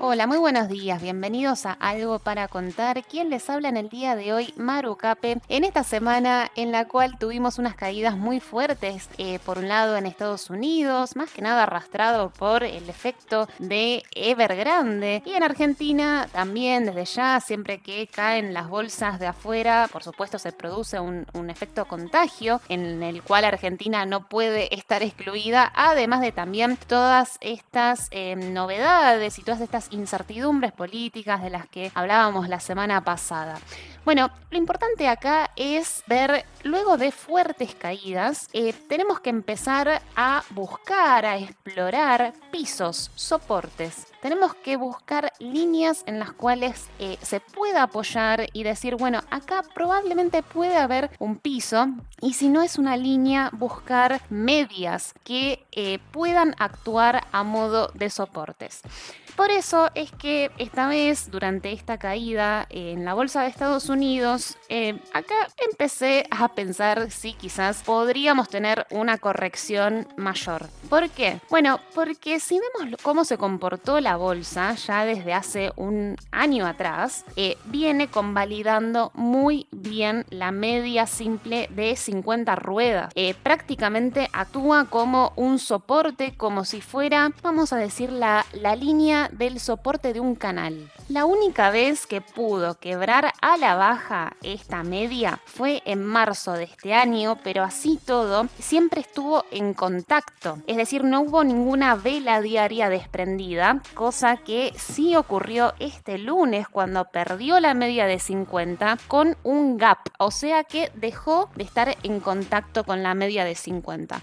Hola, muy buenos días, bienvenidos a Algo para Contar. ¿Quién les habla en el día de hoy? Maru Cape. En esta semana en la cual tuvimos unas caídas muy fuertes, eh, por un lado en Estados Unidos, más que nada arrastrado por el efecto de Evergrande. Y en Argentina también, desde ya, siempre que caen las bolsas de afuera, por supuesto se produce un, efecto contagio en el cual Argentina no puede estar excluida, además de también todas estas eh, novedades y todas estas incertidumbres políticas de las que hablábamos la semana pasada. Bueno, lo importante acá es ver, luego de fuertes caídas, eh, tenemos que empezar a buscar, a explorar pisos, soportes. Tenemos que buscar líneas en las cuales eh, se pueda apoyar y decir, bueno, acá probablemente puede haber un piso y si no es una línea, buscar medias que eh, puedan actuar a modo de soportes. Por eso es que esta vez, durante esta caída en la bolsa de Estados Unidos, eh, acá empecé a pensar si quizás podríamos tener una corrección mayor. ¿Por qué? Bueno, porque si vemos cómo se comportó la bolsa ya desde hace un año atrás, eh, viene convalidando muy bien la media simple de 50 ruedas. Eh, prácticamente actúa como un soporte, como si fuera, vamos a decir, la, línea del soporte de un canal. La única vez que pudo quebrar a la baja esta media fue en marzo de este año, pero así todo siempre estuvo en contacto, es decir, no hubo ninguna vela diaria desprendida, cosa que sí ocurrió este lunes cuando perdió la media de 50 con un gap, o sea que dejó de estar en contacto con la media de 50.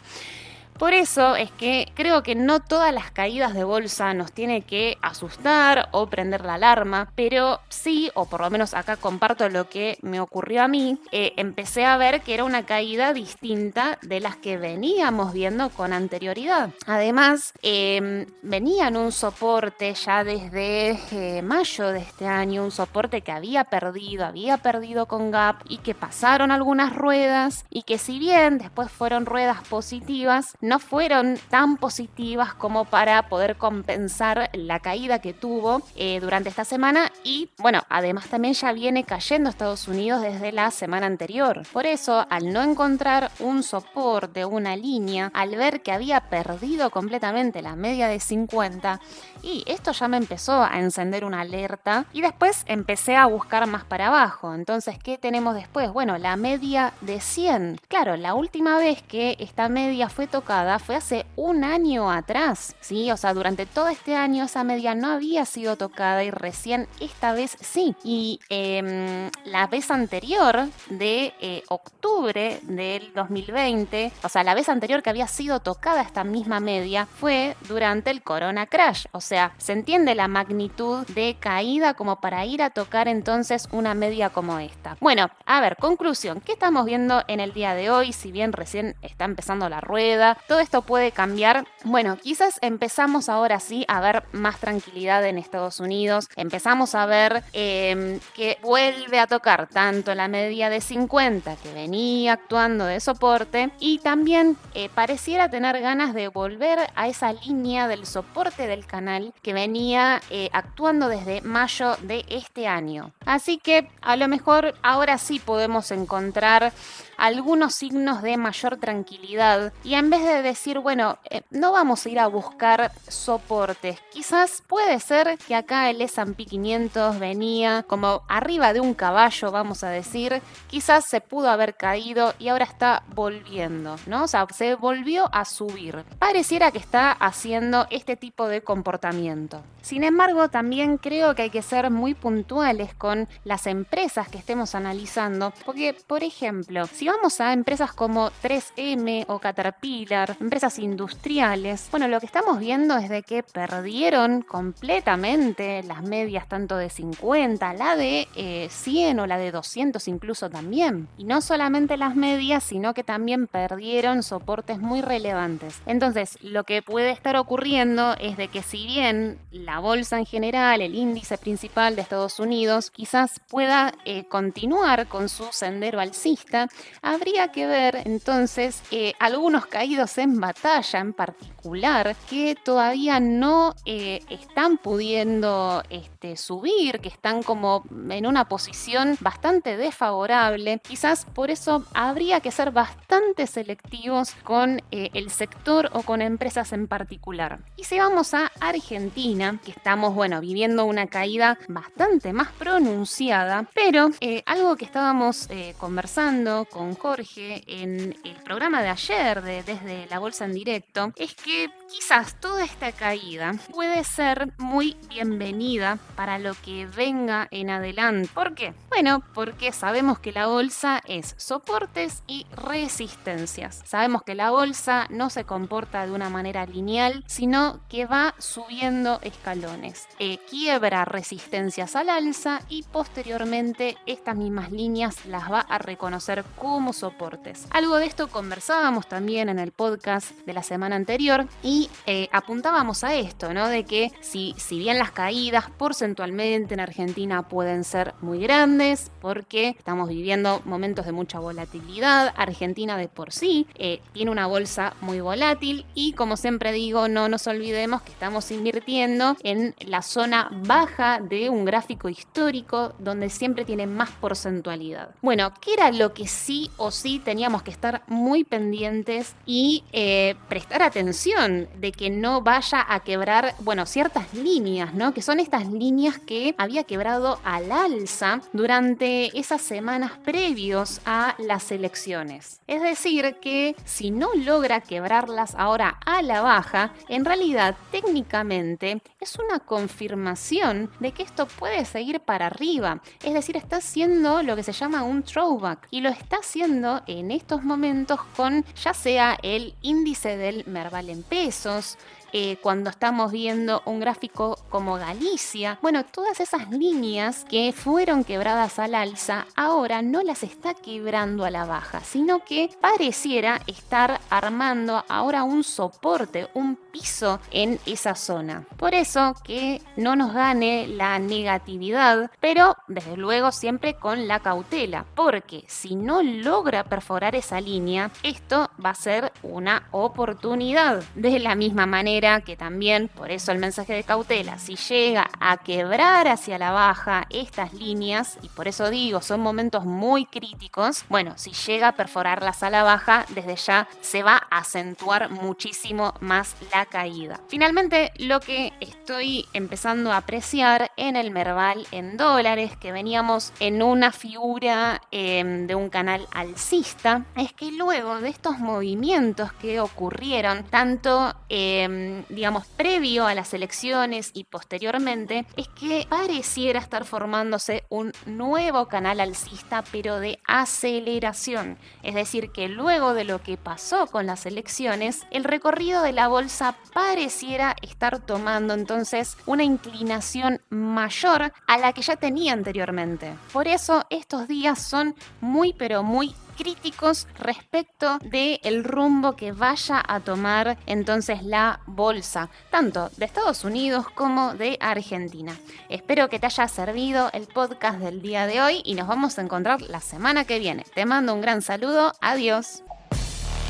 Por eso es que creo que no todas las caídas de bolsa nos tiene que asustar o prender la alarma, pero sí, o por lo menos acá comparto lo que me ocurrió a mí, eh, empecé a ver que era una caída distinta de las que veníamos viendo con anterioridad. Además, eh, venía en un soporte ya desde eh, mayo de este año, un soporte que había perdido, había perdido con Gap y que pasaron algunas ruedas y que si bien después fueron ruedas positivas, no fueron tan positivas como para poder compensar la caída que tuvo eh, durante esta semana y bueno, además también ya viene cayendo Estados Unidos desde la semana anterior. Por eso, al no encontrar un soporte, una línea, al ver que había perdido completamente la media de 50 y esto ya me empezó a encender una alerta y después empecé a buscar más para abajo. Entonces, ¿qué tenemos después? Bueno, la media de 100. Claro, la última vez que esta media fue tocada fue hace un año atrás, ¿sí? O sea, durante todo este año esa media no había sido tocada y recién esta vez sí. Y em, la vez anterior de eh, octubre del 2020, o sea, la vez anterior que había sido tocada esta misma media fue durante el Corona Crash. O sea, se entiende la magnitud de caída como para ir a tocar entonces una media como esta. Bueno, a ver, conclusión, ¿qué estamos viendo en el día de hoy? Si bien recién está empezando la rueda, todo esto puede cambiar. Bueno, quizás empezamos ahora sí a ver más tranquilidad en Estados Unidos. Empezamos a ver em, que vuelve a tocar tanto la media de 50 que venía actuando de soporte y también eh, pareciera tener ganas de volver a esa línea del soporte del canal que venía eh, actuando desde mayo de este año. Así que a lo mejor ahora sí podemos encontrar algunos signos de mayor tranquilidad y en vez de decir, bueno, eh, no vamos a ir a buscar soportes. Quizás puede ser que acá el S&P 500 venía como arriba de un caballo, vamos a decir. Quizás se pudo haber caído y ahora está volviendo, ¿no? O sea, se volvió a subir. Pareciera que está haciendo este tipo de comportamiento. Sin embargo, también creo que hay que ser muy puntuales con las empresas que estemos analizando, porque, por ejemplo, si vamos a empresas como 3M o Caterpillar, empresas industriales, bueno, lo que estamos viendo es de que perdieron completamente las medias tanto de 50, la de 100 eh, o la de 200 incluso también. Y no solamente las medias, sino que también perdieron soportes muy relevantes. Entonces, lo que puede estar ocurriendo es de que si bien la bolsa en general, el índice principal de Estados Unidos, quizás pueda eh, continuar con su sendero alcista, habría que ver entonces eh, algunos caídos en batalla en particular que todavía no eh, están pudiendo este, subir, que están como en una posición bastante desfavorable. Quizás por eso habría que ser bastante selectivos con el sector o con empresas en particular. Y si vamos a Argentina, que estamos, bueno, viviendo una caída bastante más pronunciada, pero eh, algo que estábamos eh, conversando con Jorge en el programa de ayer de Desde la Bolsa en Directo, es que quizás toda esta caída puede ser muy bienvenida para lo que venga en adelante. ¿Por qué? Bueno, porque sabemos que la bolsa es soportes y resistencias. Sabemos que la bolsa no se comporta de una manera lineal, sino que va subiendo escalones. Eh, quiebra resistencias al alza y posteriormente estas mismas líneas las va a reconocer como soportes. Algo de esto conversábamos también en el podcast de la semana anterior y eh, apuntábamos a esto, ¿no? De que si, si bien las caídas porcentualmente en Argentina pueden ser muy grandes, porque estamos viviendo momentos de mucha volatilidad, Argentina de por sí eh, tiene una bolsa muy volátil y como siempre digo, no nos olvidemos que estamos invirtiendo en la zona baja de un gráfico histórico donde siempre tiene más porcentualidad. Bueno, ¿qué era lo que sí o sí teníamos que estar muy pendientes y eh, prestar atención de que no vaya a quebrar, bueno, ciertas líneas, ¿no? Que son estas líneas que había quebrado al alza durante esas semanas previos a las elecciones. Es decir, que si no logra quebrarlas ahora a la baja, en realidad técnicamente es una confirmación de que esto puede seguir para arriba. Es decir, está haciendo lo que se llama un throwback y lo está haciendo en estos momentos con ya sea el índice del Merval en pesos, eh, cuando estamos viendo un gráfico como Galicia. Bueno, todas esas líneas que fueron quebradas al alza, ahora no las está quebrando a la baja, sino que pareciera estar armando ahora un soporte, un piso en esa zona. Por eso que no nos gane la negatividad, pero desde luego siempre con la cautela, porque si no logra perforar esa línea, esto va a ser una oportunidad. De la misma manera, que también, por eso el mensaje de cautela, si llega a quebrar hacia la baja estas líneas, y por eso digo, son momentos muy críticos, bueno, si llega a perforarlas a la baja, desde ya se va a acentuar muchísimo más la caída. Finalmente, lo que estoy empezando a apreciar en el Merval en dólares, que veníamos en una figura em, de un canal alcista, es que luego de estos movimientos que ocurrieron, tanto eh, digamos, previo a las elecciones y posteriormente, es que pareciera estar formándose un nuevo canal alcista, pero de aceleración. Es decir, que luego de lo que pasó con las elecciones, el recorrido de la bolsa pareciera estar tomando entonces una inclinación mayor a la que ya tenía anteriormente. Por eso estos días son muy pero muy críticos respecto del el rumbo que vaya a tomar entonces la bolsa, tanto de Estados Unidos como de Argentina. Espero que te haya servido el podcast del día de hoy y nos vamos a encontrar la semana que viene. Te mando un gran saludo, adiós.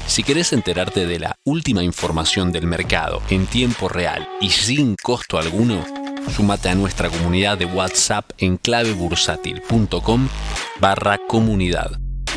Si querés enterarte de la última información del mercado en tiempo real y sin costo alguno, súmate a nuestra comunidad de WhatsApp en clavebursátil.com barra comunidad